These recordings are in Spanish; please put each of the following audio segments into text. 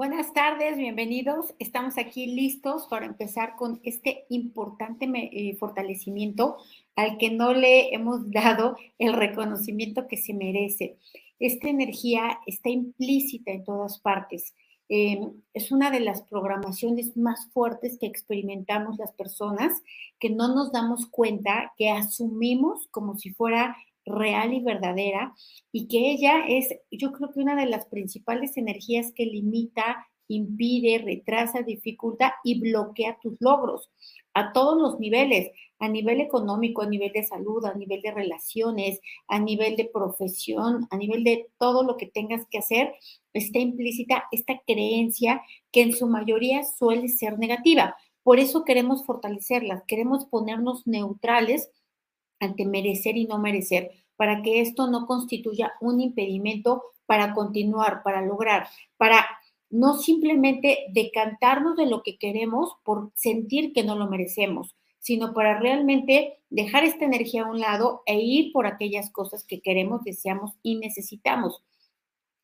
Buenas tardes, bienvenidos. Estamos aquí listos para empezar con este importante eh, fortalecimiento al que no le hemos dado el reconocimiento que se merece. Esta energía está implícita en todas partes. Em, es una de las programaciones más fuertes que experimentamos las personas que no nos damos cuenta, que asumimos como si fuera real y verdadera y que ella es, yo creo que una de las principales energías que limita, impide, retrasa, dificulta y bloquea tus logros a todos los niveles, a nivel económico, a nivel de salud, a nivel de relaciones, a nivel de profesión, a nivel de todo lo que tengas que hacer, está implícita esta creencia que en su mayoría suele ser negativa. Por eso queremos fortalecerlas, queremos ponernos neutrales ante merecer y no merecer, para que esto no constituya un impedimento para continuar, para lograr, para no simplemente decantarnos de lo que queremos por sentir que no lo merecemos, sino para realmente dejar esta energía a un lado e ir por aquellas cosas que queremos, deseamos y necesitamos.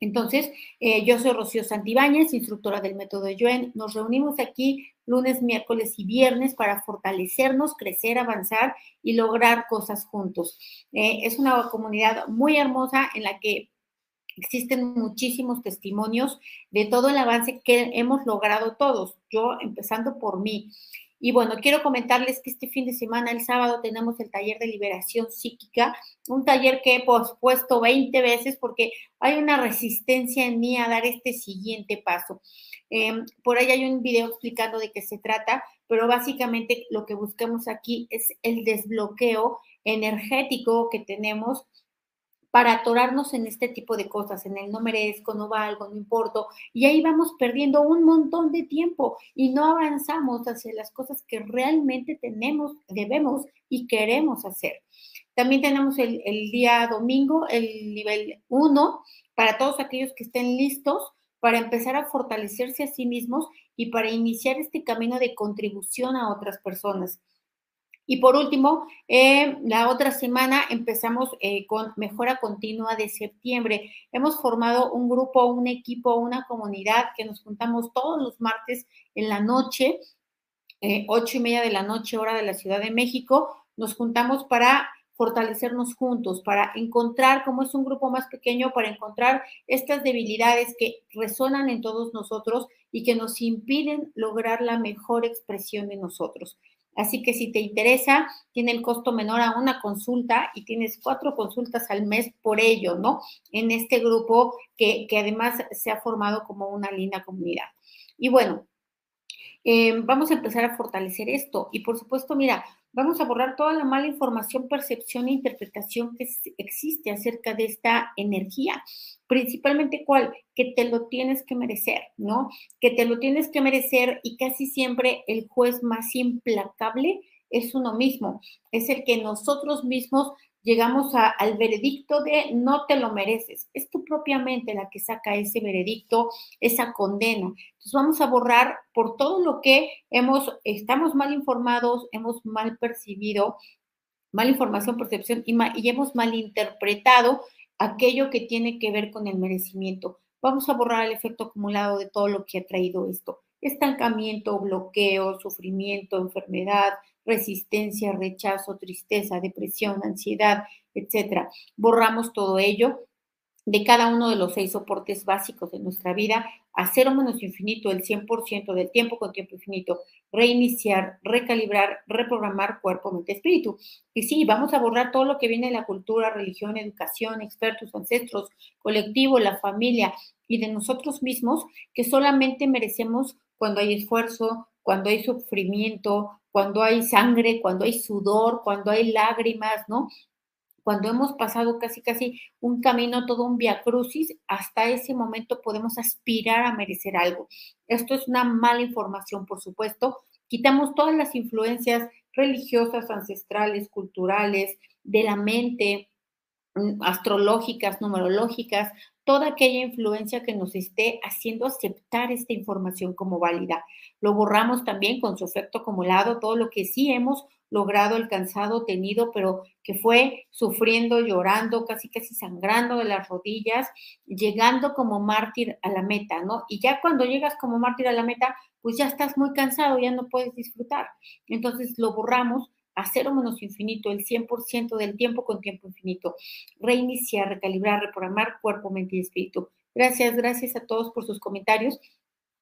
Entonces, eh, yo soy Rocío Santibáñez, instructora del método Yuen. Nos reunimos aquí lunes, miércoles y viernes para fortalecernos, crecer, avanzar y lograr cosas juntos. Eh, es una comunidad muy hermosa en la que existen muchísimos testimonios de todo el avance que hemos logrado todos, yo empezando por mí. Y bueno, quiero comentarles que este fin de semana, el sábado, tenemos el taller de liberación psíquica, un taller que he pospuesto 20 veces porque hay una resistencia en mí a dar este siguiente paso. Em, por ahí hay un video explicando de qué se trata, pero básicamente lo que buscamos aquí es el desbloqueo energético que tenemos para atorarnos en este tipo de cosas, en el no merezco, no valgo, no importo, y ahí vamos perdiendo un montón de tiempo y no avanzamos hacia las cosas que realmente tenemos, debemos y queremos hacer. También tenemos el, el día domingo, el nivel 1, para todos aquellos que estén listos para empezar a fortalecerse a sí mismos y para iniciar este camino de contribución a otras personas. Y por último, eh, la otra semana empezamos eh, con mejora continua de septiembre. Hemos formado un grupo, un equipo, una comunidad que nos juntamos todos los martes en la noche, eh, ocho y media de la noche, hora de la Ciudad de México. Nos juntamos para fortalecernos juntos, para encontrar, como es un grupo más pequeño, para encontrar estas debilidades que resonan en todos nosotros y que nos impiden lograr la mejor expresión de nosotros. Así que si te interesa, tiene el costo menor a una consulta y tienes cuatro consultas al mes por ello, ¿no? En este grupo que, además se ha formado como una linda comunidad. Y bueno, eh, vamos a empezar a fortalecer esto. Y por supuesto, mira, vamos a borrar toda la mala información, percepción e interpretación que existe acerca de esta energía. Principalmente cuál, que te lo tienes que merecer, ¿no? Que te lo tienes que merecer y casi siempre el juez más implacable es uno mismo, es el que nosotros mismos llegamos al veredicto de no te lo mereces. Es tu propia mente la que saca ese veredicto, esa condena. Entonces vamos a borrar por todo lo que hemos, estamos mal informados, hemos mal percibido, mala información, percepción y, y hemos malinterpretado aquello que tiene que ver con el merecimiento. Vamos a borrar el efecto acumulado de todo lo que ha traído esto. Estancamiento, bloqueo, sufrimiento, enfermedad, resistencia, rechazo, tristeza, depresión, ansiedad, etcétera. Borramos todo ello de cada uno de los seis soportes básicos de nuestra vida a cero menos infinito, el 100% del tiempo con tiempo infinito, reiniciar, recalibrar, reprogramar cuerpo, mente, espíritu. Y sí, vamos a borrar todo lo que viene de la cultura, religión, educación, expertos, ancestros, colectivo, la familia y de nosotros mismos, que solamente merecemos cuando hay esfuerzo, cuando hay sufrimiento, cuando hay sangre, cuando hay sudor, cuando hay lágrimas, ¿no? Cuando hemos pasado casi casi un camino, todo un via crucis, hasta ese momento podemos aspirar a merecer algo. Esto es una mala información, por supuesto. Quitamos todas las influencias religiosas, ancestrales, culturales, de la mente, mm, astrológicas, numerológicas, toda aquella influencia que nos esté haciendo aceptar esta información como válida. Lo borramos también con su efecto acumulado, todo lo que sí hemos logrado, alcanzado, tenido, pero que fue sufriendo, llorando, casi casi sangrando de las rodillas, llegando como mártir a la meta, ¿no? Y ya cuando llegas como mártir a la meta, pues ya estás muy cansado, ya no puedes disfrutar. Entonces lo borramos a cero menos infinito, el 100% del tiempo con tiempo infinito. Reiniciar, recalibrar, reprogramar cuerpo, mente y espíritu. Gracias, gracias a todos por sus comentarios.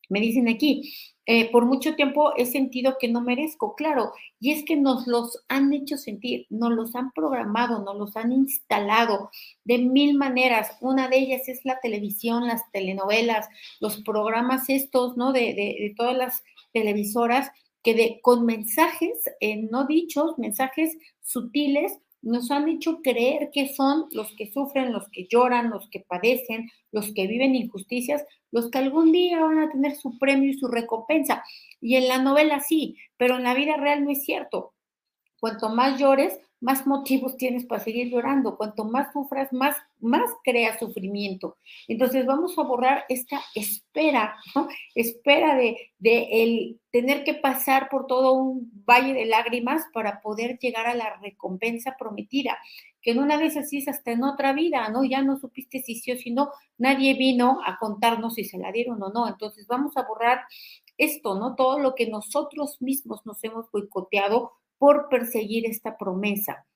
Me dicen aquí, eh, por mucho tiempo he sentido que no merezco, claro, y es que nos los han hecho sentir, nos los han programado, nos los han instalado de mil maneras. Una de ellas es la televisión, las telenovelas, los programas estos, ¿no? De, de, todas las televisoras que de, con mensajes eh, no dichos, mensajes sutiles, nos han hecho creer que son los que sufren, los que lloran, los que padecen, los que viven injusticias, los que algún día van a tener su premio y su recompensa. Y en la novela sí, pero en la vida real no es cierto. Cuanto más llores, más motivos tienes para seguir llorando. Cuanto más sufras, más, más creas sufrimiento. Entonces vamos a borrar esta espera, ¿no? Espera de, de el tener que pasar por todo un valle de lágrimas para poder llegar a la recompensa prometida. Que en una vez así es hasta en otra vida, ¿no? Ya no supiste si sí o si no, nadie vino a contarnos si se la dieron o no. Entonces vamos a borrar esto, ¿no? Todo lo que nosotros mismos nos hemos boicoteado por perseguir esta promesa.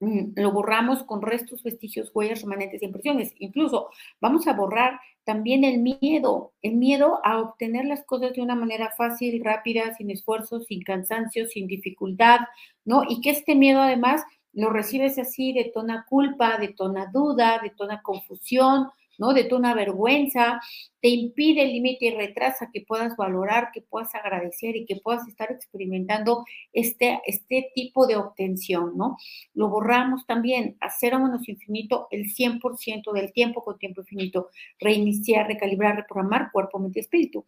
Mm, lo borramos con restos, vestigios, huellas, remanentes y impresiones. Incluso vamos a borrar también el miedo, el miedo a obtener las cosas de una manera fácil, rápida, sin esfuerzo, sin cansancio, sin dificultad, ¿no? Y que este miedo además lo recibes así, de toda culpa, de toda duda, de toda confusión, ¿no? Una vergüenza, te impide el límite y retrasa que puedas valorar, que puedas agradecer y que puedas estar experimentando este, este tipo de obtención, ¿no? Lo borramos también a menos infinito el 100% del tiempo con tiempo infinito, reiniciar, recalibrar, reprogramar cuerpo, mente y espíritu.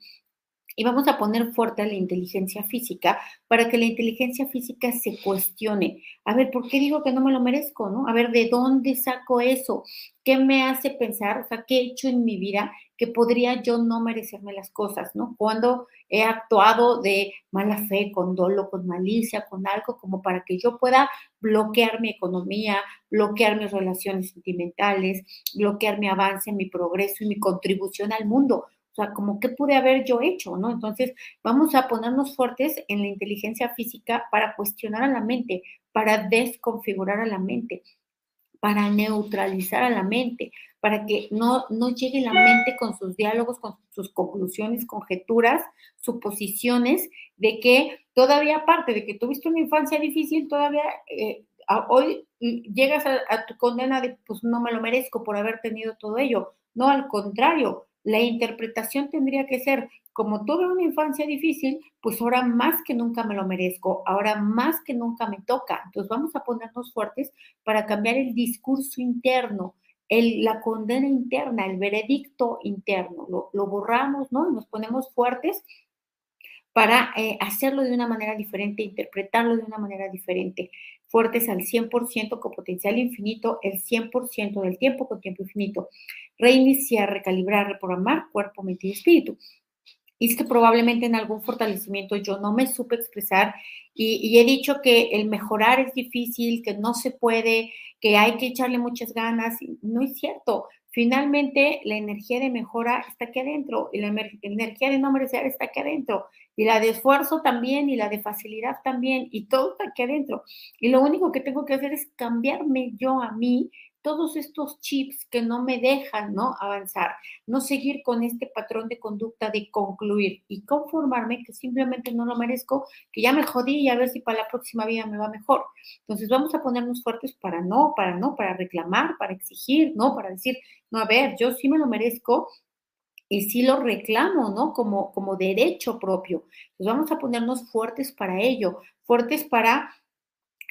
Y vamos a poner fuerte a la inteligencia física para que la inteligencia física se cuestione. A ver, ¿por qué digo que no me lo merezco? ¿no? A ver, ¿de dónde saco eso? ¿Qué me hace pensar? O sea, ¿qué he hecho en mi vida que podría yo no merecerme las cosas? ¿no? Cuando he actuado de mala fe, con dolo, con malicia, con algo como para que yo pueda bloquear mi economía, bloquear mis relaciones sentimentales, bloquear mi avance, mi progreso y mi contribución al mundo. O sea, como qué pude haber yo hecho, ¿no? Entonces, vamos a ponernos fuertes en la inteligencia física para cuestionar a la mente, para desconfigurar a la mente, para neutralizar a la mente, para que no, no llegue la mente con sus diálogos, con sus conclusiones, conjeturas, suposiciones de que todavía aparte de que tuviste una infancia difícil, todavía eh, hoy llegas a, a tu condena de pues no me lo merezco por haber tenido todo ello. No, al contrario, la interpretación tendría que ser, como tuve una infancia difícil, pues ahora más que nunca me lo merezco, ahora más que nunca me toca. Entonces vamos a ponernos fuertes para cambiar el discurso interno, la condena interna, el veredicto interno. Lo, borramos, ¿no? nos ponemos fuertes para eh, hacerlo de una manera diferente, interpretarlo de una manera diferente. Fuertes al 100% con potencial infinito, el 100% del tiempo con tiempo infinito reiniciar, recalibrar, reprogramar cuerpo, mente y espíritu. Y es que probablemente en algún fortalecimiento yo no me supe expresar y, he dicho que el mejorar es difícil, que no se puede, que hay que echarle muchas ganas. No es cierto. Finalmente, la energía de mejora está aquí adentro y la energía de no merecer está aquí adentro y la de esfuerzo también y la de facilidad también y todo está aquí adentro. Y lo único que tengo que hacer es cambiarme yo a mí todos estos chips que no me dejan ¿no? avanzar, no seguir con este patrón de conducta de concluir y conformarme que simplemente no lo merezco, que ya me jodí y a ver si para la próxima vida me va mejor. Entonces vamos a ponernos fuertes para no, para no, para reclamar, para exigir, ¿no? Para decir, no, a ver, yo sí me lo merezco, y sí lo reclamo, ¿no? Como, como derecho propio. Entonces vamos a ponernos fuertes para ello, fuertes para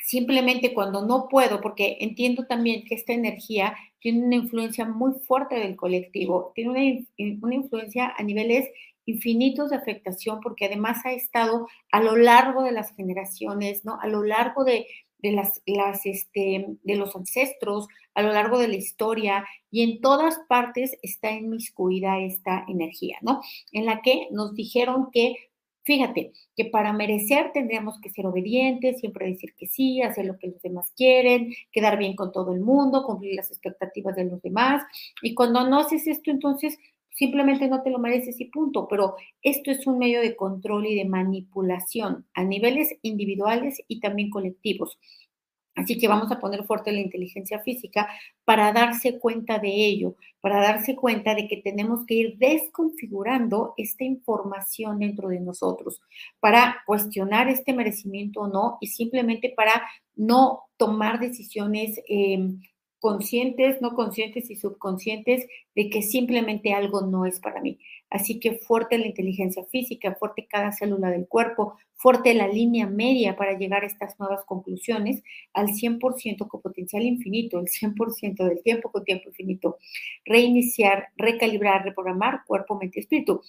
simplemente cuando no puedo, porque entiendo también que esta energía tiene una influencia muy fuerte del colectivo, tiene una, una, influencia a niveles infinitos de afectación, porque además ha estado a lo largo de las generaciones, ¿no? A lo largo de, de las, las este, de los ancestros, a lo largo de la historia, y en todas partes está inmiscuida esta energía, ¿no? En la que nos dijeron que Fíjate que para merecer tendríamos que ser obedientes, siempre decir que sí, hacer lo que los demás quieren, quedar bien con todo el mundo, cumplir las expectativas de los demás. Y cuando no haces esto, entonces simplemente no te lo mereces y punto. Pero esto es un medio de control y de manipulación a niveles individuales y también colectivos. Así que vamos a poner fuerte la inteligencia física para darse cuenta de ello, para darse cuenta de que tenemos que ir desconfigurando esta información dentro de nosotros, para cuestionar este merecimiento o no y simplemente para no tomar decisiones em, conscientes, no conscientes y subconscientes de que simplemente algo no es para mí. Así que fuerte la inteligencia física, fuerte cada célula del cuerpo, fuerte la línea media para llegar a estas nuevas conclusiones al 100% con potencial infinito, el 100% del tiempo con tiempo infinito. Reiniciar, recalibrar, reprogramar cuerpo, mente, espíritu.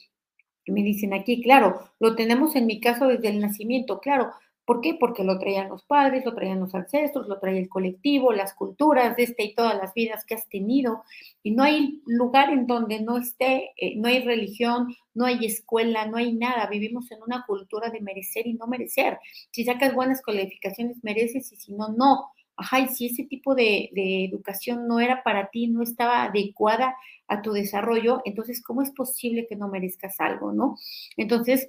me dicen aquí, claro, lo tenemos en mi caso desde el nacimiento, claro, ¿Por qué? Porque lo traían los padres, lo traían los ancestros, lo traía el colectivo, las culturas de este y todas las vidas que has tenido. Y no hay lugar en donde no esté, eh, no hay religión, no hay escuela, no hay nada. Vivimos en una cultura de merecer y no merecer. Si sacas buenas calificaciones, mereces y si no, no. Ajá, y si ese tipo de educación no era para ti, no estaba adecuada a tu desarrollo, entonces, ¿cómo es posible que no merezcas algo, no? Entonces,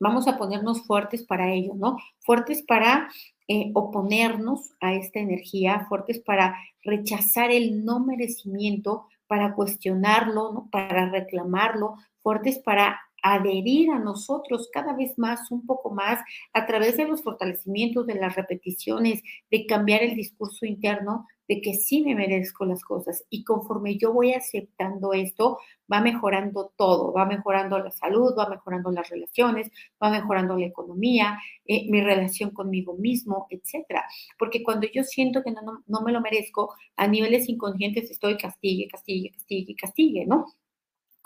Vamos a ponernos fuertes para ello, ¿no? Fuertes para eh, oponernos a esta energía, fuertes para rechazar el no merecimiento, para cuestionarlo, para reclamarlo, fuertes para adherir a nosotros cada vez más, un poco más, a través de los fortalecimientos, de las repeticiones, de cambiar el discurso interno, de que sí me merezco las cosas. Y conforme yo voy aceptando esto, va mejorando todo, va mejorando la salud, va mejorando las relaciones, va mejorando la economía, eh, mi relación conmigo mismo, etcétera. Porque cuando yo siento que no, no me lo merezco, a niveles inconscientes estoy castigue, castigue, castigue, castigue, ¿no?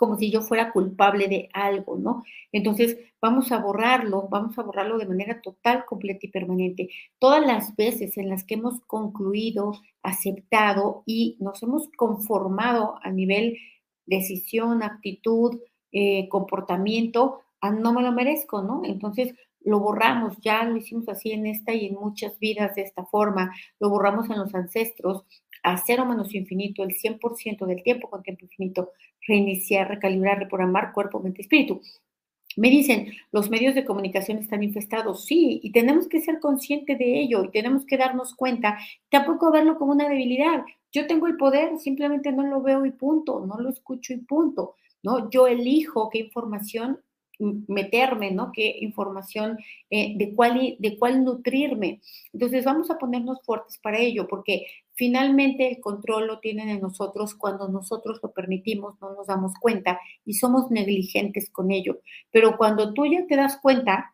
Como si yo fuera culpable de algo, ¿no? Entonces, vamos a borrarlo, vamos a borrarlo de manera total, completa y permanente. Todas las veces en las que hemos concluido, aceptado y nos hemos conformado a nivel decisión, actitud, eh, comportamiento, ah, no me lo merezco, ¿no? Entonces, lo borramos, ya lo hicimos así en esta y en muchas vidas de esta forma, lo borramos en los ancestros, a cero menos infinito, el 100% del tiempo con tiempo infinito, reiniciar, recalibrar, reprogramar cuerpo, mente, espíritu. Me dicen, los medios de comunicación están infestados, sí, y tenemos que ser conscientes de ello y tenemos que darnos cuenta, tampoco verlo como una debilidad. Yo tengo el poder, simplemente no lo veo y punto, no lo escucho y punto, ¿no? Yo elijo qué información meterme, ¿no? Qué información, eh, de, cuál, de cuál nutrirme. Entonces vamos a ponernos fuertes para ello, porque finalmente el control lo tienen en nosotros cuando nosotros lo permitimos, no nos damos cuenta y somos negligentes con ello. Pero cuando tú ya te das cuenta,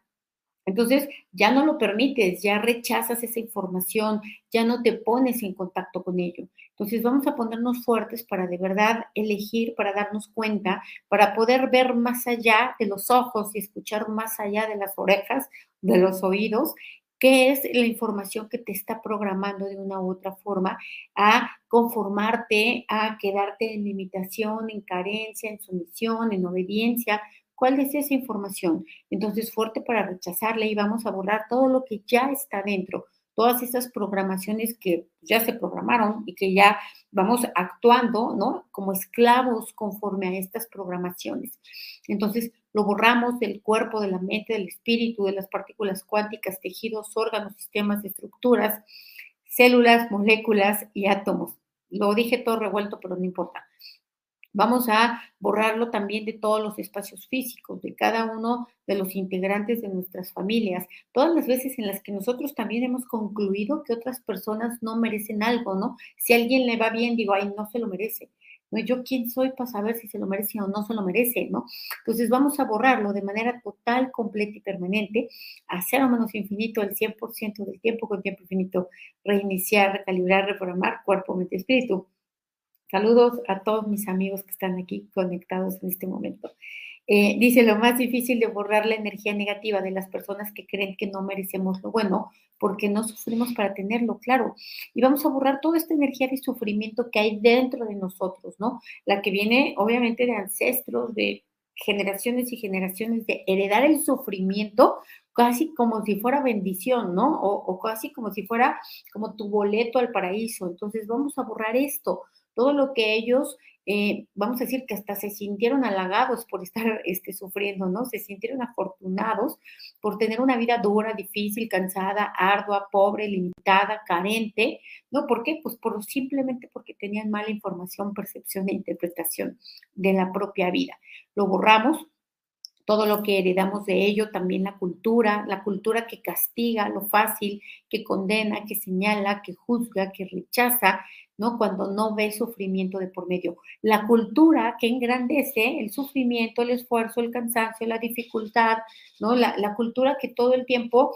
entonces, ya no lo permites, ya rechazas esa información, ya no te pones en contacto con ello. Entonces, vamos a ponernos fuertes para de verdad elegir, para darnos cuenta, para poder ver más allá de los ojos y escuchar más allá de las orejas, de los oídos, qué es la información que te está programando de una u otra forma a conformarte, a quedarte en limitación, en carencia, en sumisión, en obediencia, ¿Cuál es esa información? Entonces, fuerte para rechazarla y vamos a borrar todo lo que ya está dentro, todas esas programaciones que ya se programaron y que ya vamos actuando, ¿no? Como esclavos conforme a estas programaciones. Entonces, lo borramos del cuerpo, de la mente, del espíritu, de las partículas cuánticas, tejidos, órganos, sistemas, estructuras, células, moléculas y átomos. Lo dije todo revuelto, pero no importa. Vamos a borrarlo también de todos los espacios físicos, de cada uno de los integrantes de nuestras familias, todas las veces en las que nosotros también hemos concluido que otras personas no merecen algo, ¿no? Si a alguien le va bien, digo, ay, no se lo merece. ¿No? Yo quién soy para saber si se lo merece o no se lo merece, ¿no? Entonces vamos a borrarlo de manera total, completa y permanente, a cero menos infinito el 100% del tiempo con tiempo infinito, reiniciar, recalibrar, reprogramar cuerpo, mente, espíritu Saludos a todos mis amigos que están aquí conectados en este momento. Eh, dice, lo más difícil de borrar la energía negativa de las personas que creen que no merecemos lo bueno, porque no sufrimos para tenerlo, claro. Y vamos a borrar toda esta energía de sufrimiento que hay dentro de nosotros, ¿no? La que viene obviamente de ancestros, de generaciones y generaciones de heredar el sufrimiento casi como si fuera bendición, ¿no? O, o, casi como si fuera como tu boleto al paraíso. Entonces vamos a borrar esto, todo lo que ellos eh, vamos a decir que hasta se sintieron halagados por estar este, sufriendo, ¿no? Se sintieron afortunados por tener una vida dura, difícil, cansada, ardua, pobre, limitada, carente, ¿no? ¿Por qué? Pues por, simplemente porque tenían mala información, percepción e interpretación de la propia vida. Lo borramos, todo lo que heredamos de ello, también la cultura, la cultura que castiga lo fácil, que condena, que señala, que juzga, que rechaza, ¿no? Cuando no ve sufrimiento de por medio. La cultura que engrandece el sufrimiento, el esfuerzo, el cansancio, la dificultad, ¿no? La, la cultura que todo el tiempo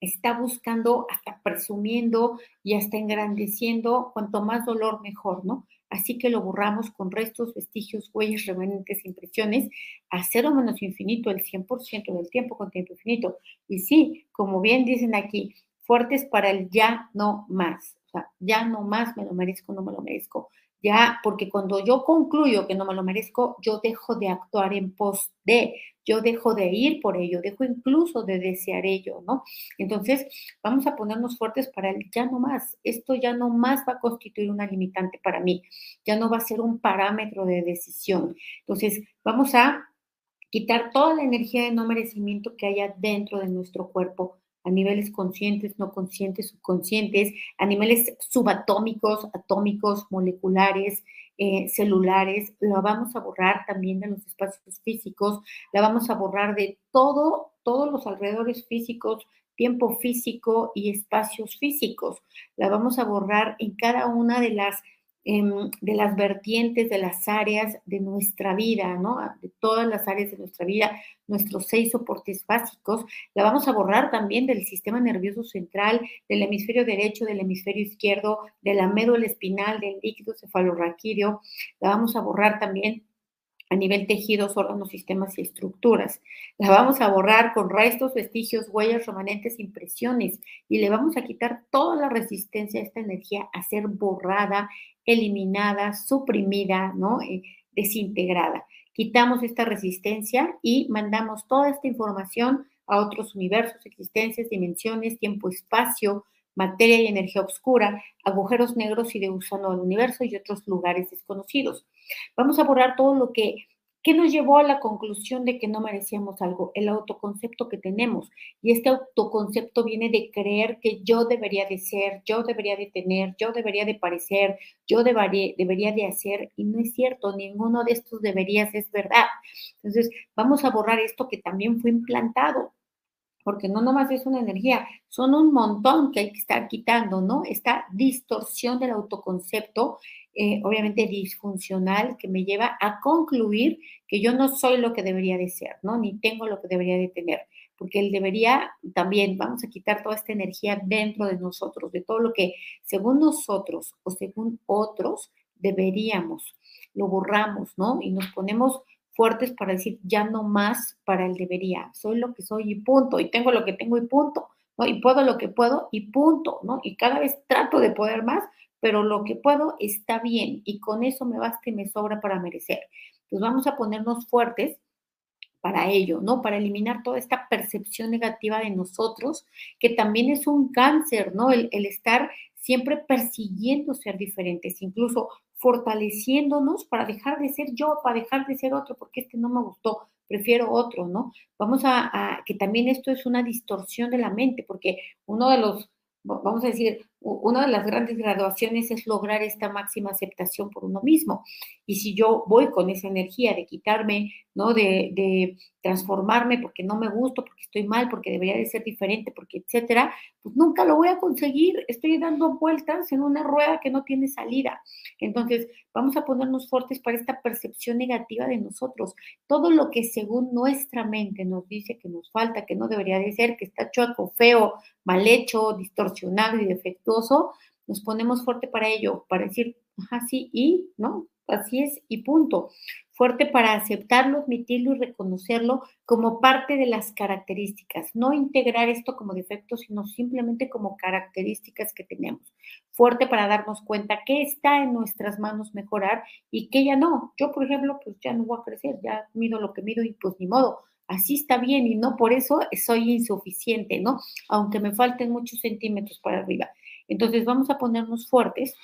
está buscando, hasta presumiendo y hasta engrandeciendo, cuanto más dolor mejor, ¿no? Así que lo borramos con restos, vestigios, huellas, remanentes, impresiones, a cero menos infinito, el 100% del tiempo con tiempo infinito. Y sí, como bien dicen aquí, fuertes para el ya no más. O sea, ya no más me lo merezco, no me lo merezco. Ya, porque cuando yo concluyo que no me lo merezco, yo dejo de actuar en pos de, yo dejo de ir por ello, dejo incluso de desear ello, ¿no? Entonces, vamos a ponernos fuertes para el ya no más. Esto ya no más va a constituir una limitante para mí, ya no va a ser un parámetro de decisión. Entonces, vamos a quitar toda la energía de no merecimiento que haya dentro de nuestro cuerpo a niveles conscientes, no conscientes, subconscientes, a niveles subatómicos, atómicos, moleculares, eh, celulares, la vamos a borrar también de los espacios físicos, la vamos a borrar de todo, todos los alrededores físicos, tiempo físico y espacios físicos. La vamos a borrar en cada una de las Em, de las vertientes, de las áreas de nuestra vida, ¿no? De todas las áreas de nuestra vida, nuestros seis soportes básicos, la vamos a borrar también del sistema nervioso central, del hemisferio derecho, del hemisferio izquierdo, de la médula espinal, del líquido cefalorraquídeo, la vamos a borrar también a nivel tejidos, órganos, sistemas y estructuras. La vamos a borrar con restos, vestigios, huellas, remanentes, impresiones y le vamos a quitar toda la resistencia a esta energía a ser borrada, eliminada, suprimida, ¿no? Eh, desintegrada. Quitamos esta resistencia y mandamos toda esta información a otros universos, existencias, dimensiones, tiempo, espacio, materia y energía oscura, agujeros negros y de gusano del universo y otros lugares desconocidos. Vamos a borrar todo lo que, ¿qué nos llevó a la conclusión de que no merecíamos algo, el autoconcepto que tenemos. Y este autoconcepto viene de creer que yo debería de ser, yo debería de tener, yo debería de parecer, yo debería, debería de hacer, y no es cierto, ninguno de estos deberías es verdad. Entonces, vamos a borrar esto que también fue implantado porque no nomás es una energía, son un montón que hay que estar quitando, ¿no? Esta distorsión del autoconcepto, eh, obviamente disfuncional, que me lleva a concluir que yo no soy lo que debería de ser, ¿no? Ni tengo lo que debería de tener, porque él debería también, vamos a quitar toda esta energía dentro de nosotros, de todo lo que según nosotros o según otros deberíamos, lo borramos, ¿no? Y nos ponemos fuertes para decir ya no más para el debería, soy lo que soy y punto, y tengo lo que tengo y punto, ¿no? Y puedo lo que puedo y punto, ¿no? Y cada vez trato de poder más, pero lo que puedo está bien y con eso me basta y me sobra para merecer. Entonces vamos a ponernos fuertes para ello, ¿no? Para eliminar toda esta percepción negativa de nosotros, que también es un cáncer, ¿no? El, el estar siempre persiguiendo ser diferentes, incluso fortaleciéndonos para dejar de ser yo, para dejar de ser otro, porque este no me gustó, prefiero otro, ¿no? Vamos a, que también esto es una distorsión de la mente, porque uno de los vamos a decir, una de las grandes graduaciones es lograr esta máxima aceptación por uno mismo. Y si yo voy con esa energía de quitarme, ¿no? De, de, transformarme porque no me gusto, porque estoy mal, porque debería de ser diferente, porque etcétera, pues nunca lo voy a conseguir. Estoy dando vueltas en una rueda que no tiene salida. Entonces, vamos a ponernos fuertes para esta percepción negativa de nosotros. Todo lo que según nuestra mente nos dice que nos falta, que no debería de ser, que está chueco, feo, mal hecho, distorsionado y defectuoso, nos ponemos fuerte para ello, para decir, ajá, sí, y, ¿no? Así es y punto. Fuerte para aceptarlo, admitirlo y reconocerlo como parte de las características. No integrar esto como defecto, sino simplemente como características que tenemos. Fuerte para darnos cuenta que está en nuestras manos mejorar y que ya no. Yo, por ejemplo, pues ya no voy a crecer, ya mido lo que mido y pues ni modo así está bien y no por eso soy insuficiente, ¿no? Aunque me falten muchos centímetros para arriba. Entonces vamos a ponernos fuertes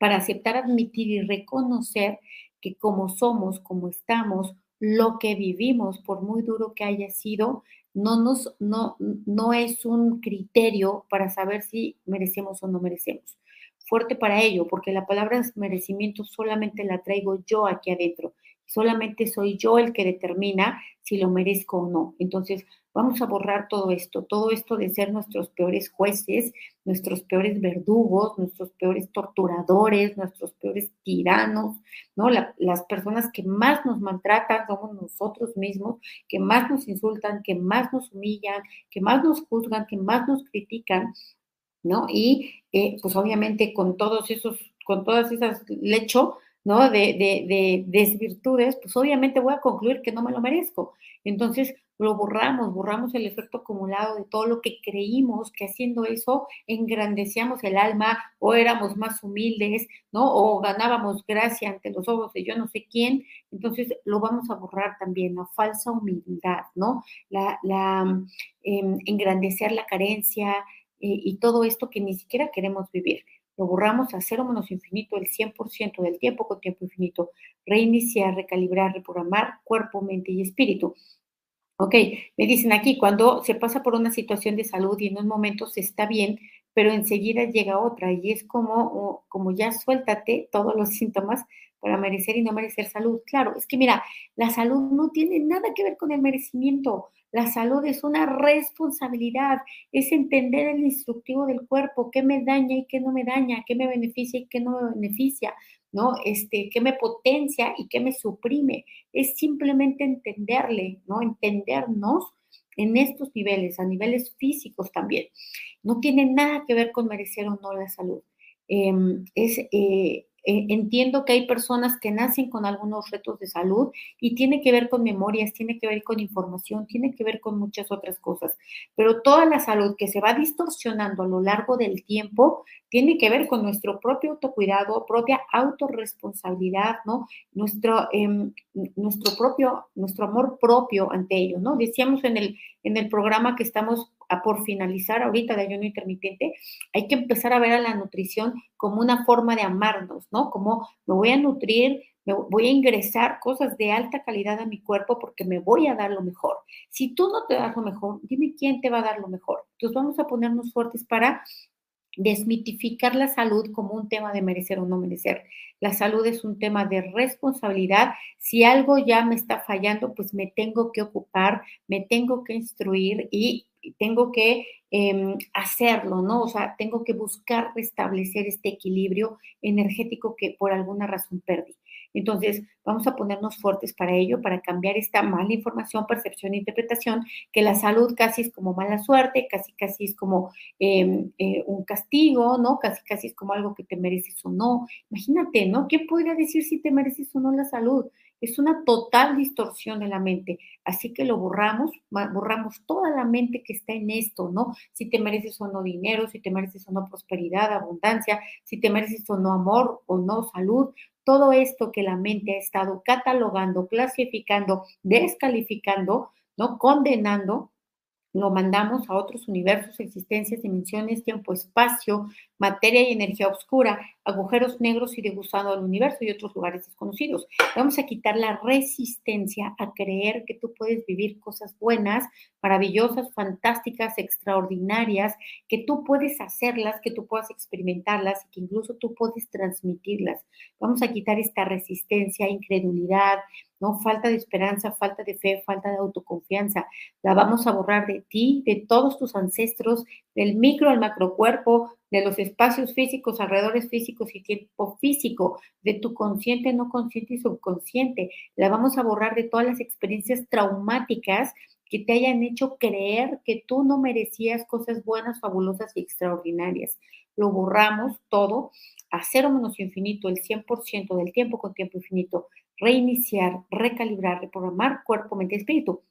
para aceptar, admitir y reconocer que como somos, como estamos, lo que vivimos, por muy duro que haya sido, no, nos, no, no es un criterio para saber si merecemos o no merecemos. Fuerte para ello, porque la palabra merecimiento solamente la traigo yo aquí adentro solamente soy yo el que determina si lo merezco o no. Entonces, vamos a borrar todo esto, todo esto de ser nuestros peores jueces, nuestros peores verdugos, nuestros peores torturadores, nuestros peores tiranos, ¿no? las personas que más nos maltratan somos nosotros mismos, que más nos insultan, que más nos humillan, que más nos juzgan, que más nos critican, ¿no? Y eh, pues obviamente con todos esos, con todas esas lecho, ¿no? De, de, desvirtudes, pues obviamente voy a concluir que no me lo merezco. Entonces lo borramos, borramos el efecto acumulado de todo lo que creímos que haciendo eso engrandecíamos el alma o éramos más humildes, ¿no? O ganábamos gracia ante los ojos de yo no sé quién. Entonces lo vamos a borrar también, la falsa humildad, ¿no? La, la em, engrandecer la carencia eh, y todo esto que ni siquiera queremos vivir lo borramos a cero menos infinito el 100% del tiempo con tiempo infinito, reiniciar, recalibrar, reprogramar cuerpo, mente y espíritu. Ok, me dicen aquí, cuando se pasa por una situación de salud y en un momento se está bien, pero enseguida llega otra y es como, como ya suéltate todos los síntomas para merecer y no merecer salud. Claro, es que mira, la salud no tiene nada que ver con el merecimiento. La salud es una responsabilidad, es entender el instructivo del cuerpo, qué me daña y qué no me daña, qué me beneficia y qué no me beneficia, ¿no? Este, qué me potencia y qué me suprime. Es simplemente entenderle, ¿no? Entendernos en estos niveles, a niveles físicos también. No tiene nada que ver con merecer o no la salud. Em, es eh, eh, entiendo que hay personas que nacen con algunos retos de salud y tiene que ver con memorias, tiene que ver con información, tiene que ver con muchas otras cosas, pero toda la salud que se va distorsionando a lo largo del tiempo tiene que ver con nuestro propio autocuidado, propia autorresponsabilidad, ¿no? Nuestro, em, nuestro propio, nuestro amor propio ante ello, ¿no? Decíamos en el, en el programa que estamos a por finalizar ahorita de ayuno intermitente, hay que empezar a ver a la nutrición como una forma de amarnos, ¿no? Como me voy a nutrir, me voy a ingresar cosas de alta calidad a mi cuerpo porque me voy a dar lo mejor. Si tú no te das lo mejor, dime quién te va a dar lo mejor. Entonces vamos a ponernos fuertes para desmitificar la salud como un tema de merecer o no merecer. La salud es un tema de responsabilidad. Si algo ya me está fallando, pues me tengo que ocupar, me tengo que instruir y tengo que em, hacerlo, ¿no? O sea, tengo que buscar restablecer este equilibrio energético que por alguna razón perdí. Entonces, vamos a ponernos fuertes para ello, para cambiar esta mala información, percepción e interpretación, que la salud casi es como mala suerte, casi casi es como em, eh, un castigo, ¿no? Casi casi es como algo que te mereces o no. Imagínate, ¿no? ¿Qué podría decir si te mereces o no la salud? Es una total distorsión de la mente. Así que lo borramos, borramos toda la mente que está en esto, ¿no? Si te mereces o no dinero, si te mereces o no prosperidad, abundancia, si te mereces o no amor o no salud, todo esto que la mente ha estado catalogando, clasificando, descalificando, ¿no? Condenando, lo mandamos a otros universos, existencias, dimensiones, tiempo, espacio, materia y energía oscura, agujeros negros y degustando al universo y otros lugares desconocidos. Vamos a quitar la resistencia a creer que tú puedes vivir cosas buenas, maravillosas, fantásticas, extraordinarias, que tú puedes hacerlas, que tú puedas experimentarlas y que incluso tú puedes transmitirlas. Vamos a quitar esta resistencia, incredulidad, ¿no? Falta de esperanza, falta de fe, falta de autoconfianza. La vamos a borrar de ti, de todos tus ancestros, del micro al macrocuerpo, de los espacios físicos, alrededores físicos y tiempo físico, de tu consciente, no consciente y subconsciente. La vamos a borrar de todas las experiencias traumáticas que te hayan hecho creer que tú no merecías cosas buenas, fabulosas y extraordinarias. lo borramos todo a cero menos infinito, el 100% del tiempo con tiempo infinito, reiniciar, recalibrar, reprogramar cuerpo, mente y espíritu.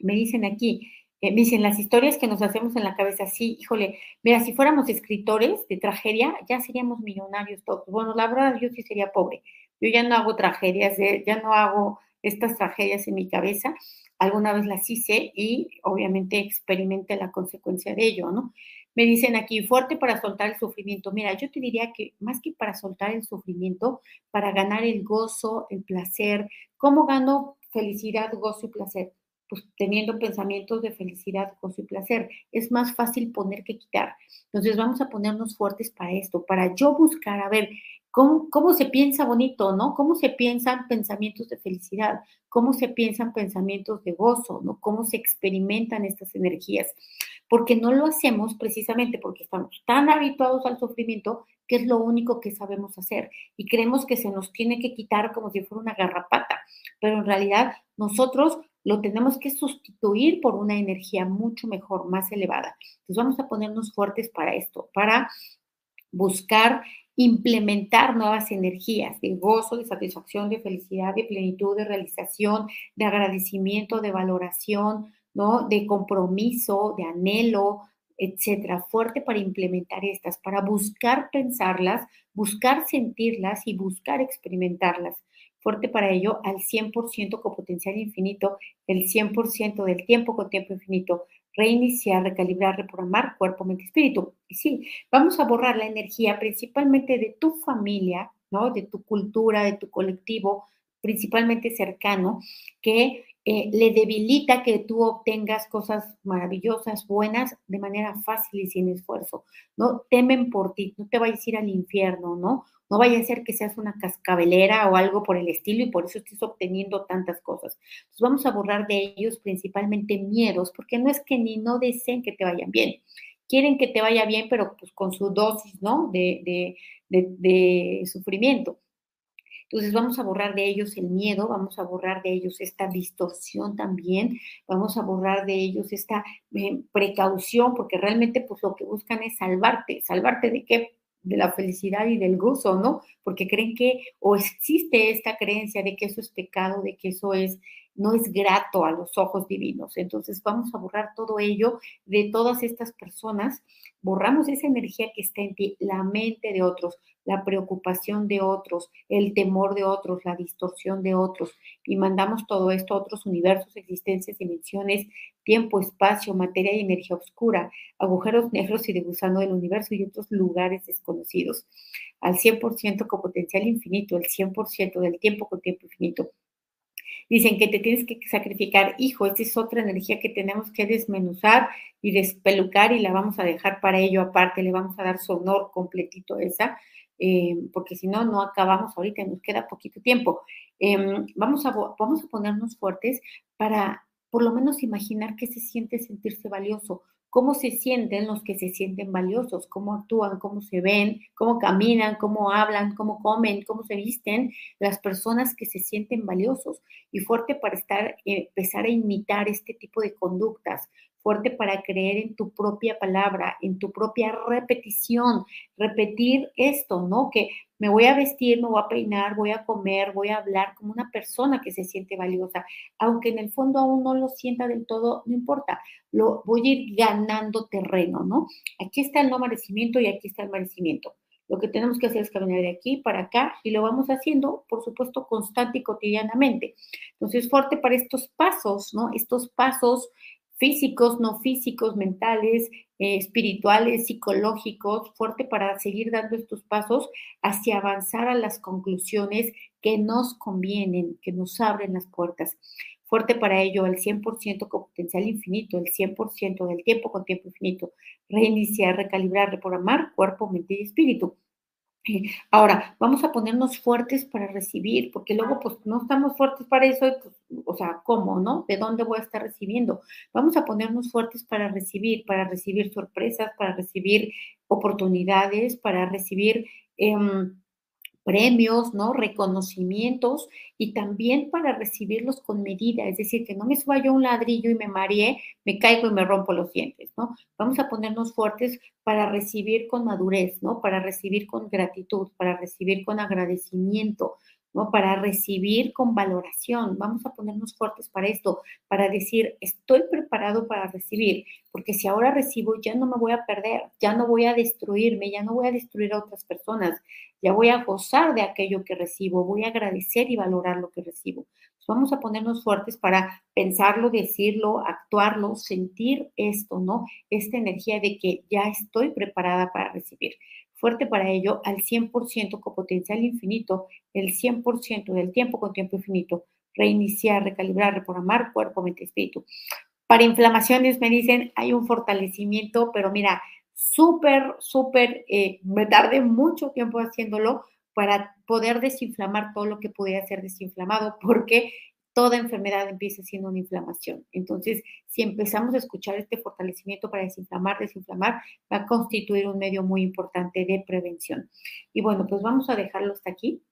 Me dicen aquí, eh, me dicen las historias que nos hacemos en la cabeza, sí, híjole, mira, si fuéramos escritores de tragedia, ya seríamos millonarios todos. Bueno, la verdad, yo sí sería pobre. Yo ya no hago tragedias, ya no hago estas tragedias en mi cabeza. Alguna vez las hice y obviamente experimenté la consecuencia de ello, ¿no? Me dicen aquí, fuerte para soltar el sufrimiento. Mira, yo te diría que más que para soltar el sufrimiento, para ganar el gozo, el placer. ¿Cómo gano felicidad, gozo y placer? Pues teniendo pensamientos de felicidad, gozo y placer. Es más fácil poner que quitar. Entonces vamos a ponernos fuertes para esto, para yo buscar, a ver, ¿Cómo, ¿Cómo, se piensa bonito, no? ¿Cómo se piensan pensamientos de felicidad? ¿Cómo se piensan pensamientos de gozo, no? ¿Cómo se experimentan estas energías? Porque no lo hacemos precisamente porque estamos tan habituados al sufrimiento que es lo único que sabemos hacer y creemos que se nos tiene que quitar como si fuera una garrapata, pero en realidad nosotros lo tenemos que sustituir por una energía mucho mejor, más elevada. Entonces vamos a ponernos fuertes para esto, para buscar implementar nuevas energías de gozo, de satisfacción, de felicidad, de plenitud, de realización, de agradecimiento, de valoración, ¿no? De compromiso, de anhelo, etcétera, fuerte para implementar estas, para buscar pensarlas, buscar sentirlas y buscar experimentarlas. Fuerte para ello al 100% con potencial infinito, el 100% del tiempo con tiempo infinito, reiniciar, recalibrar, reprogramar cuerpo, mente, espíritu. Y sí, vamos a borrar la energía principalmente de tu familia, ¿no? De tu cultura, de tu colectivo, principalmente cercano, que eh, le debilita que tú obtengas cosas maravillosas, buenas, de manera fácil y sin esfuerzo, ¿no? Temen por ti, no te vayas a ir al infierno, ¿no? No vaya a ser que seas una cascabelera o algo por el estilo y por eso estés obteniendo tantas cosas. Entonces vamos a borrar de ellos principalmente miedos, porque no es que ni no deseen que te vayan bien. Quieren que te vaya bien, pero pues con su dosis, ¿no? de, de, de sufrimiento. Entonces vamos a borrar de ellos el miedo, vamos a borrar de ellos esta distorsión también, vamos a borrar de ellos esta eh, precaución, porque realmente pues lo que buscan es salvarte, salvarte de qué? de la felicidad y del gozo, ¿no? Porque creen que, o existe esta creencia de que eso es pecado, de que eso es, no es grato a los ojos divinos. Entonces vamos a borrar todo ello de todas estas personas, borramos esa energía que está en ti, la mente de otros, la preocupación de otros, el temor de otros, la distorsión de otros, y mandamos todo esto a otros universos, existencias, dimensiones, tiempo, espacio, materia y energía oscura, agujeros negros y de gusano del universo y otros lugares desconocidos, al 100% con potencial infinito, el 100% del tiempo con tiempo infinito. Dicen que te tienes que sacrificar, hijo, esta es otra energía que tenemos que desmenuzar y despelucar y la vamos a dejar para ello aparte, le vamos a dar su honor completito a esa, eh, porque si no, no acabamos ahorita, nos queda poquito tiempo. Em, vamos, a, vamos a ponernos fuertes para por lo menos imaginar qué se siente sentirse valioso, cómo se sienten los que se sienten valiosos, cómo actúan, cómo se ven, cómo caminan, cómo hablan, cómo comen, cómo se visten las personas que se sienten valiosos y fuerte para estar, empezar a imitar este tipo de conductas, fuerte para creer en tu propia palabra, en tu propia repetición, repetir esto, ¿no? Que me voy a vestir, me voy a peinar, voy a comer, voy a hablar como una persona que se siente valiosa, aunque en el fondo aún no lo sienta del todo, no importa, lo voy a ir ganando terreno, ¿no? Aquí está el no merecimiento y aquí está el merecimiento. Lo que tenemos que hacer es caminar de aquí para acá y lo vamos haciendo, por supuesto, constante y cotidianamente. Entonces, fuerte para estos pasos, ¿no? Estos pasos físicos, no físicos, mentales, eh, espirituales, psicológicos, fuerte para seguir dando estos pasos hacia avanzar a las conclusiones que nos convienen, que nos abren las puertas. Fuerte para ello, el 100% con potencial infinito, el 100% del tiempo con tiempo infinito. Reiniciar, recalibrar, reprogramar cuerpo, mente y espíritu. Ahora, vamos a ponernos fuertes para recibir, porque luego pues no estamos fuertes para eso, pues, o sea, ¿cómo, no? ¿De dónde voy a estar recibiendo? Vamos a ponernos fuertes para recibir, para recibir sorpresas, para recibir oportunidades, para recibir... Em, premios, ¿no? Reconocimientos y también para recibirlos con medida, es decir, que no me suba yo un ladrillo y me mareé, me caigo y me rompo los dientes, ¿no? Vamos a ponernos fuertes para recibir con madurez, ¿no? Para recibir con gratitud, para recibir con agradecimiento, Para recibir con valoración. Vamos a ponernos fuertes para esto, para decir, estoy preparado para recibir, porque si ahora recibo, ya no me voy a perder, ya no voy a destruirme, ya no voy a destruir a otras personas, ya voy a gozar de aquello que recibo, voy a agradecer y valorar lo que recibo. Vamos a ponernos fuertes para pensarlo, decirlo, actuarlo, sentir esto, ¿no? Esta energía de que ya estoy preparada para recibir fuerte para ello al 100% con potencial infinito, el 100% del tiempo con tiempo infinito, reiniciar, recalibrar, reprogramar cuerpo, mente, espíritu. Para inflamaciones me dicen, hay un fortalecimiento, pero mira, súper, súper, eh, me tardé mucho tiempo haciéndolo para poder desinflamar todo lo que pudiera ser desinflamado, porque toda enfermedad empieza siendo una inflamación. Entonces, si empezamos a escuchar este fortalecimiento para desinflamar, desinflamar, va a constituir un medio muy importante de prevención. Y bueno, pues vamos a dejarlo hasta aquí.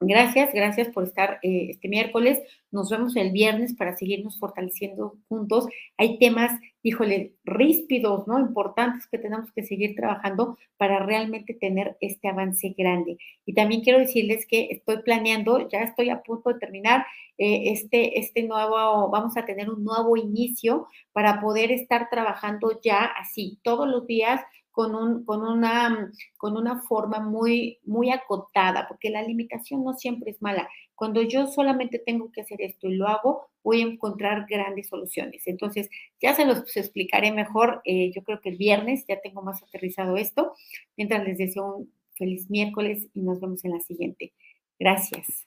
Gracias, gracias por estar eh, este miércoles. Nos vemos el viernes para seguirnos fortaleciendo juntos. Hay temas, híjole, ríspidos, ¿no? Importantes que tenemos que seguir trabajando para realmente tener este avance grande. Y también quiero decirles que estoy planeando, ya estoy a punto de terminar eh, este, este nuevo, vamos a tener un nuevo inicio para poder estar trabajando ya así todos los días con, un, con, una, con una forma muy, muy acotada, porque la limitación no siempre es mala. Cuando yo solamente tengo que hacer esto y lo hago, voy a encontrar grandes soluciones. Entonces, ya se los explicaré mejor. Eh, yo creo que el viernes ya tengo más aterrizado esto. Mientras les deseo un feliz miércoles y nos vemos en la siguiente. Gracias.